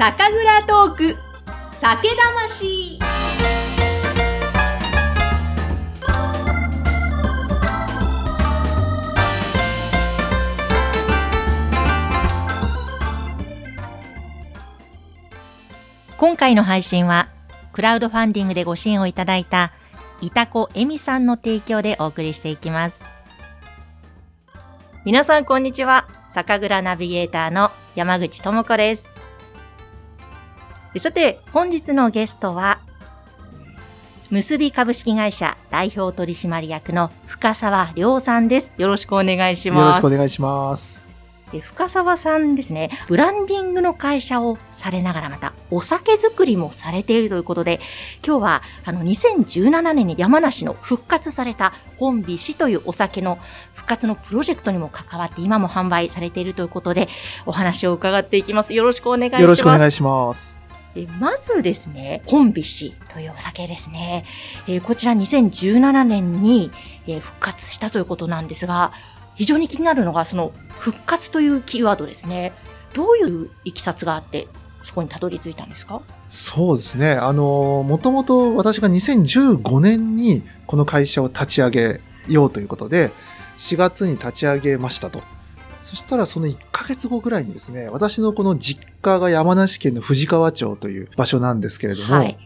酒蔵トーク。酒魂。今回の配信はクラウドファンディングでご支援をいただいたいたこえみさんの提供でお送りしていきます。皆さんこんにちは。酒蔵ナビゲーターの山口智子です。さて本日のゲストは結び株式会社代表取締役の深澤亮さんですよろしくお願いしますよろしくお願いしますで深澤さんですね、ブランディングの会社をされながらまたお酒作りもされているということで、今日はあの2017年に山梨の復活された本美酒というお酒の復活のプロジェクトにも関わって今も販売されているということで、お話を伺っていきます。よろしくお願いします。よろしくお願いします。でまずですね、本美酒というお酒ですね。え、こちら2017年に、え、復活したということなんですが、非常に気になるのが、その復活というキーワードですね。どういういきさつがあって、そこにたどり着いたんですか？そうですね。あの、もともと私が2015年にこの会社を立ち上げようということで、4月に立ち上げましたと。そしたらその1ヶ月後ぐらいにですね、私のこの実家が山梨県の富士川町という場所なんですけれども、はい、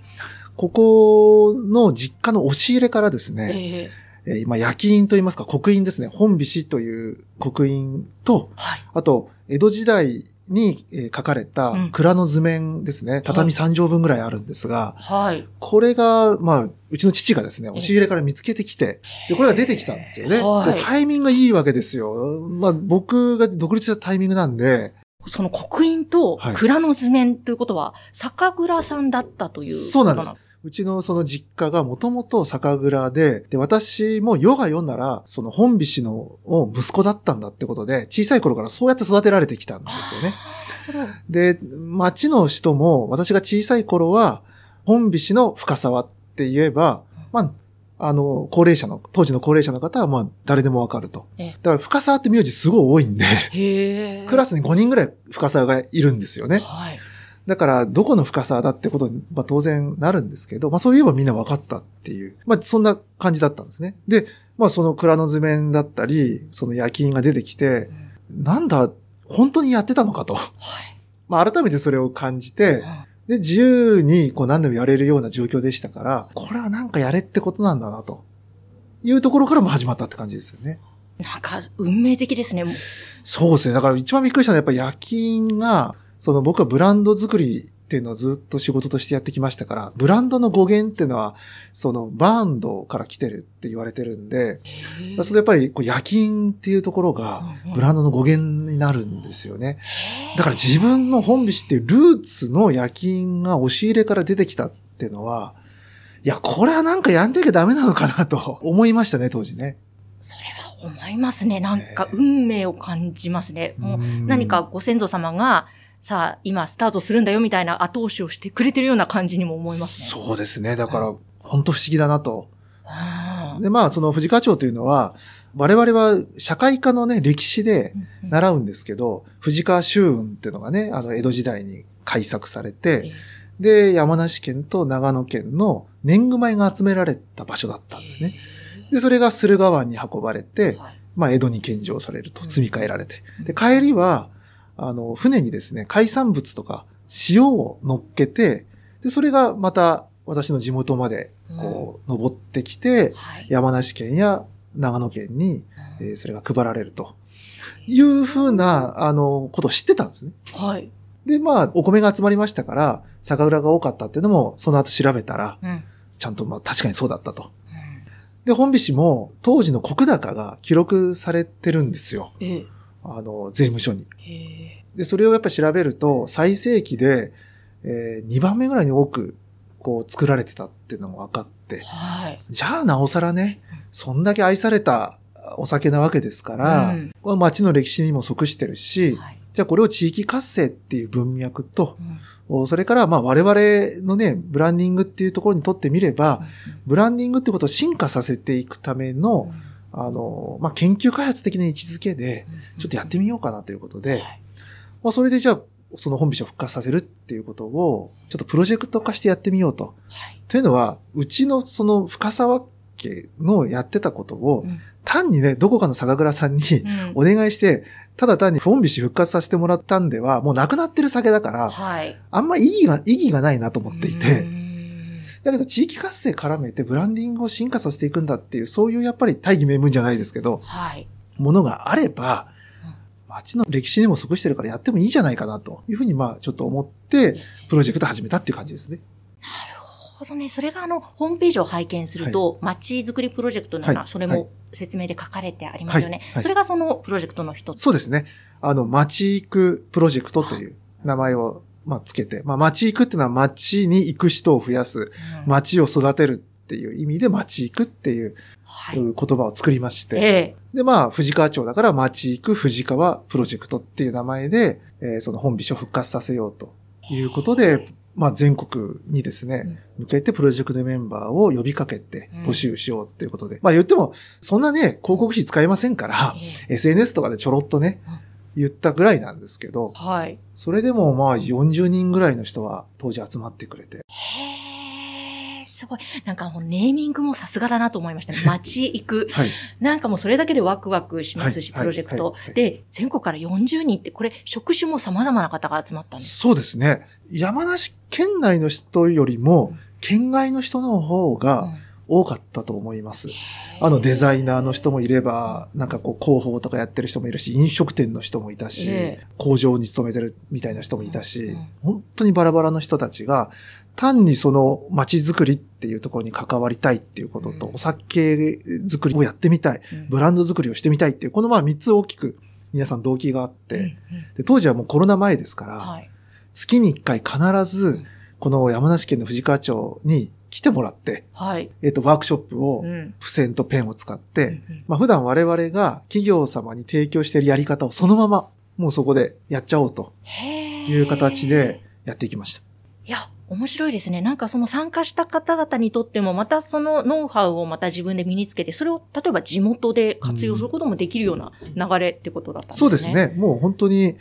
ここの実家の押し入れからですね、えーえ今、焼き印と言いますか、刻印ですね。本菱という刻印と、はい、あと、江戸時代に書かれた蔵の図面ですね。うん、畳3畳分ぐらいあるんですが、はい、これが、まあ、うちの父がですね、押し入れから見つけてきて、で、これが出てきたんですよね。はい、でタイミングがいいわけですよ。まあ、僕が独立したタイミングなんで、その刻印と蔵の図面ということは、酒蔵さんだったというそうなんです。うちのその実家がもともと酒蔵で、で、私も世が読んだら、その本菱の息子だったんだってことで、小さい頃からそうやって育てられてきたんですよね。で、町の人も、私が小さい頃は、本菱の深沢って言えば、まあ、あの、高齢者の、当時の高齢者の方は、まあ、誰でもわかると。だから、深沢って名字すごい多いんで、クラスに5人ぐらい深沢がいるんですよね。はいだから、どこの深さだってことに、まあ当然なるんですけど、まあそういえばみんな分かったっていう、まあそんな感じだったんですね。で、まあその蔵の図面だったり、その焼き印が出てきて、うん、なんだ、本当にやってたのかと。はい、まあ改めてそれを感じて、で、自由にこう何でもやれるような状況でしたから、これはなんかやれってことなんだな、というところからも始まったって感じですよね。なんか、運命的ですね。そうですね。だから一番びっくりしたのはやっぱり焼き印が、その僕はブランド作りっていうのをずっと仕事としてやってきましたから、ブランドの語源っていうのは、そのバーンドから来てるって言われてるんで、それやっぱりこう夜勤っていうところがブランドの語源になるんですよね。だから自分の本菱っていうルーツの夜勤が押し入れから出てきたっていうのは、いや、これはなんかやんなきゃダメなのかなと思いましたね、当時ね。それは思いますね。なんか運命を感じますね。もう何かご先祖様がさあ、今スタートするんだよみたいな後押しをしてくれてるような感じにも思いますね。そうですね。だから、本当不思議だなと。で、まあ、その藤川町というのは、我々は社会科のね、歴史で習うんですけど、藤川修運っていうのがね、あの、江戸時代に開作されて、で、山梨県と長野県の年貢米が集められた場所だったんですね。で、それが駿河湾に運ばれて、まあ、江戸に献上されると、積み替えられて。で、帰りは、あの、船にですね、海産物とか塩を乗っけて、で、それがまた私の地元まで、こう、登ってきて、はい、山梨県や長野県に、えー、それが配られると。いうふうな、あの、ことを知ってたんですね。はい。で、まあ、お米が集まりましたから、酒蔵が多かったっていうのも、その後調べたら、うん、ちゃんとまあ確かにそうだったと。で、本菱も当時の国高が記録されてるんですよ。ええ、あの、税務署に。で、それをやっぱり調べると、最盛期で、えー、2番目ぐらいに多く、こう、作られてたっていうのも分かって、はい、じゃあなおさらね、そんだけ愛されたお酒なわけですから、うん、街の歴史にも即してるし、はい、じゃあこれを地域活性っていう文脈と、うん、それからまあ我々のね、ブランディングっていうところにとってみれば、うん、ブランディングってことを進化させていくための、うんあの、まあ、研究開発的な位置づけで、ちょっとやってみようかなということで、まあ、それでじゃあ、その本ビシを復活させるっていうことを、ちょっとプロジェクト化してやってみようと。はい。というのは、うちのその深沢家のやってたことを、うん単にね、どこかの酒蔵さんにお願いして、ただ単に本ビシ復活させてもらったんでは、もうなくなってる酒だから、はい。あんまり意義が、意義がないなと思っていうて、んだけど地域活性絡めてブランディングを進化させていくんだっていう、そういうやっぱり大義名分じゃないですけど、はい。ものがあればうん、街の歴史にも即してるからやってもいいじゃないかなというふうに、まあちょっと思って、プロジェクト始めたっていう感じですね。なるほどね。それがあの、ホームページを拝見すると、街づくりプロジェクトな、はいはいそれも説明で書かれてありますよね。はいはいそれがそのプロジェクトの一つ。そうですね。あの、街行くプロジェクトという名前を、まあ、つけて、まあ、街行くっていうのは街に行く人を増やす、うん。街を育てるっていう意味で街行くっていうはい。言葉を作りまして、ええ。で、まあ、藤川町だから街行く藤川プロジェクトっていう名前で、えーその本ビシを復活させようということで、まあ、全国にですね、向けてプロジェクトメンバーを呼びかけてうん。募集しようっていうことで。まあ言っても、そんなね、広告費使いませんから、え SNS とかでちょろっとねうん、言ったぐらいなんですけど、はい。それでもまあ40人ぐらいの人は当時集まってくれて。へえ、すごい。なんかもうネーミングもさすがだなと思いましたね。街行く。はい。なんかもうそれだけでワクワクしますし、はいプロジェクト、はいはいで、全国から40人って、これ、職種も様々な方が集まったんです。そうですね。山梨県内の人よりもうん、県外の人の方が多かったと思います。あのデザイナーの人もいれば、なんかこう広報とかやってる人もいるし、飲食店の人もいたし、ええ。工場に勤めてるみたいな人もいたし、うん本当にバラバラの人たちが、単にその街づくりっていうところに関わりたいっていうことと、うん。お酒づくりをやってみたい、うん。ブランドづくりをしてみたいっていう、このまあ三つ大きく皆さん動機があって、うんで当時はもうコロナ前ですから。月に一回必ずうん、この山梨県の藤川町に来てもらって、はい。えっ、と、ワークショップをうん付箋とペンを使って、うんまあ普段我々が企業様に提供しているやり方をそのまま、もうそこでやっちゃおうと。いう形でやっていきました。いや、面白いですね。なんかその参加した方々にとっても、またそのノウハウをまた自分で身につけて、それを例えば地元で活用することもできるような流れってことだったんですね。そうです。ね。もう本当に、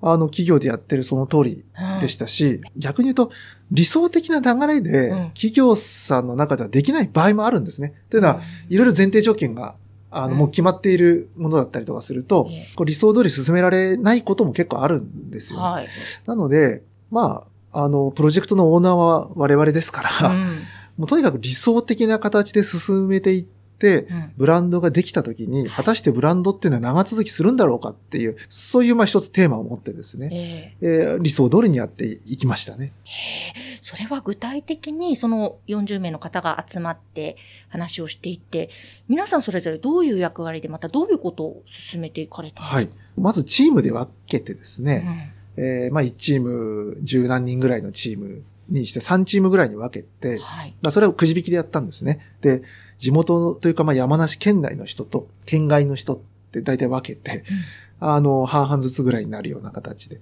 あの、企業でやってるその通りうん、でしたし、逆に言うと、理想的な流れでうん、企業さんの中ではできない場合もあるんですね。というのは、いろいろ前提条件が、あの、うんもう決まっているものだったりとかするとええ、こう理想通り進められないことも結構あるんですよ。はい。なので、まあ、あの、プロジェクトのオーナーは我々ですから、うんもうとにかく理想的な形で進めていって、うんブランドができた時に、果たしてブランドっていうのは長続きするんだろうかっていう、そういうまあ一つテーマを持ってですね、えええー理想通りにやっていきましたね。それは具体的にその40名の方が集まって話をしていって、皆さんそれぞれどういう役割でまたどういうことを進めていかれたんですか？はい。まずチームで分けてですうね、んえーまあ1チーム十何人ぐらいのチームにして3チームぐらいに分けて、はい。まあそれをくじ引きでやったんですね。で、地元というかまあ山梨県内の人と県外の人って大体分けて、あの、半々ずつぐらいになるような形で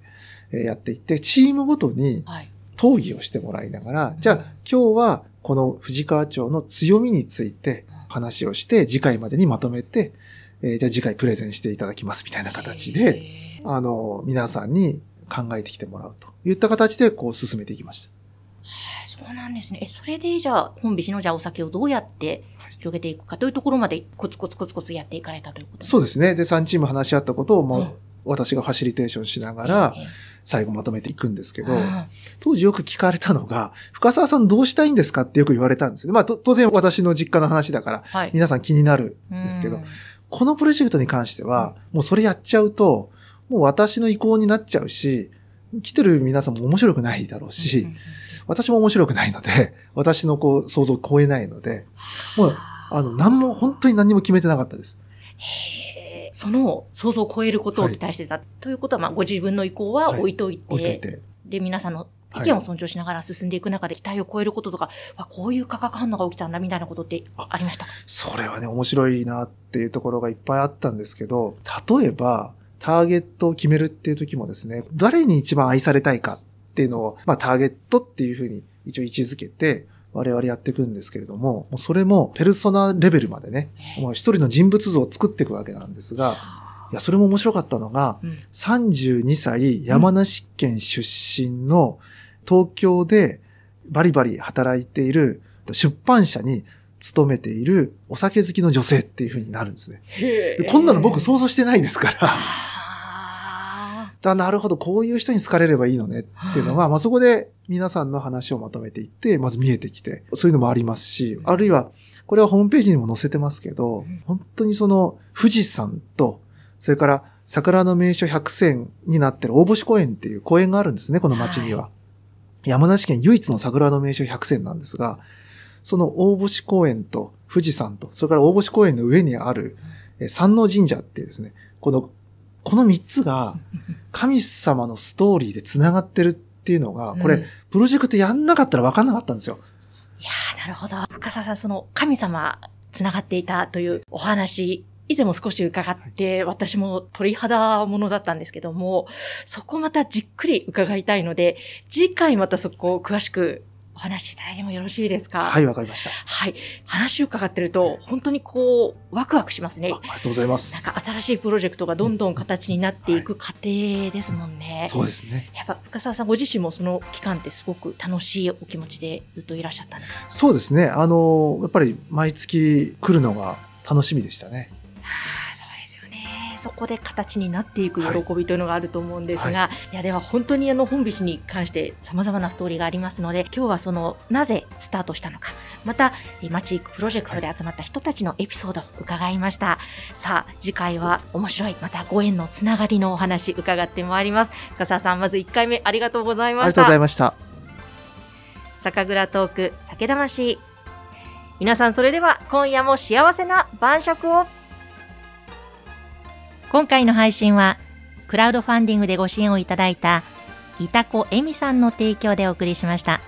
えーやっていって、チームごとにはい。討議をしてもらいながら、じゃあ今日はこの藤川町の強みについて話をして、次回までにまとめて、えーじゃあ次回プレゼンしていただきますみたいな形で、あの、皆さんに考えてきてもらうといった形でこう進めていきました。そうなんですね。え、それでじゃあ、本菱のじゃあお酒をどうやって広げていくかというところまでコツコツコツコツやっていかれたということでそうですね。で、3チーム話し合ったことをもう、うん。私がファシリテーションしながすら、最後まとめていくんですけど、あ当時よく聞かれたのが、深沢さんどうしたいんですか？ってよく言われたんですね。まあ、と当然私の実家の話だから、はい。皆さん気になるんですけどうん、このプロジェクトに関しては、もうそれやっちゃうと、もう私の意向になっちゃうし、来てる皆さんも面白くないだろうし、私も面白くないので、私のこう想像を超えないので、もう、あの、何も、本当に何も決めてなかったです。へえその想像を超えることを期待してた。ということは、まあ、ご自分の意向は置いといて、置いといて。で、皆さんの意見を尊重しながら進んでいく中で期待を超えることとか、わこういう化学反応が起きたんだみたいなことってありましたか？それはね、面白いなっていうところがいっぱいあったんですけど、例えば、ターゲットを決めるっていう時もですね、誰に一番愛されたいかっていうのを、まあターゲットっていうふうに一応位置づけて、我々やっていくんですけれども、もうそれもペルソナレベルまでね、もう一人の人物像を作っていくわけなんですが、いや、それも面白かったのが、うん。32歳山梨県出身の東京でバリバリ働いている出版社に勤めているお酒好きの女性っていう風になるんですね。でこんなの僕想像してないですから。あだなるほど、こういう人に好かれればいいのねっていうのが、まあそこで皆さんの話をまとめていって、まず見えてきて、そういうのもありますし、あるいは、これはホームページにも載せてますけどうん、本当にその富士山と、それから桜の名所100選になってる大星公園っていう公園があるんですね、この町には。山梨県唯一の桜の名所100選なんですが、その大星公園と富士山と、それから大星公園の上にある、え山王神社っていうですね、この、この3つが神様のストーリーで繋がってるっていうのが、これ、うんプロジェクトやんなかったら分かんなかったんですよ。いやー、なるほど。深澤さん、その神様、つながっていたというお話、以前も少し伺って、私も鳥肌ものだったんですけども、そこまたじっくり伺いたいので、次回またそこを詳しくお話しいただいてもよろしいですか？はい、わかりました。はい。話を伺ってると、本当にこう、ワクワクしますねあ。ありがとうございまなんす。か新しいプロジェクトがどんどん形になっていく過程ですもんね。そうですね。やっぱ深澤さんご自身もその期間ってすごく楽しいお気持ちでずっといらっしゃったんですか？そうですね。あの、やっぱり毎月来るのが楽しみでしたね。そこで形になっていくはい喜びというのがあると思うんですが、、はいや、では本当にあの本菱に関して様々なストーリーがありますので、今日はその、なぜスタートしたのか、また、え街行くプロジェクトで集まった人たちのエピソードを伺いました。さあ、次回は面白い、またご縁のつながりのお話伺ってまいります。深澤さん、まず1回目ありがとうございましたありがとうござい。ました。酒蔵トーク酒魂皆さんそれでは今夜も幸せな晩酌を今回の配信はクラウドファンディングでご支援をいただいたいたこえみさんの提供でお送りしました。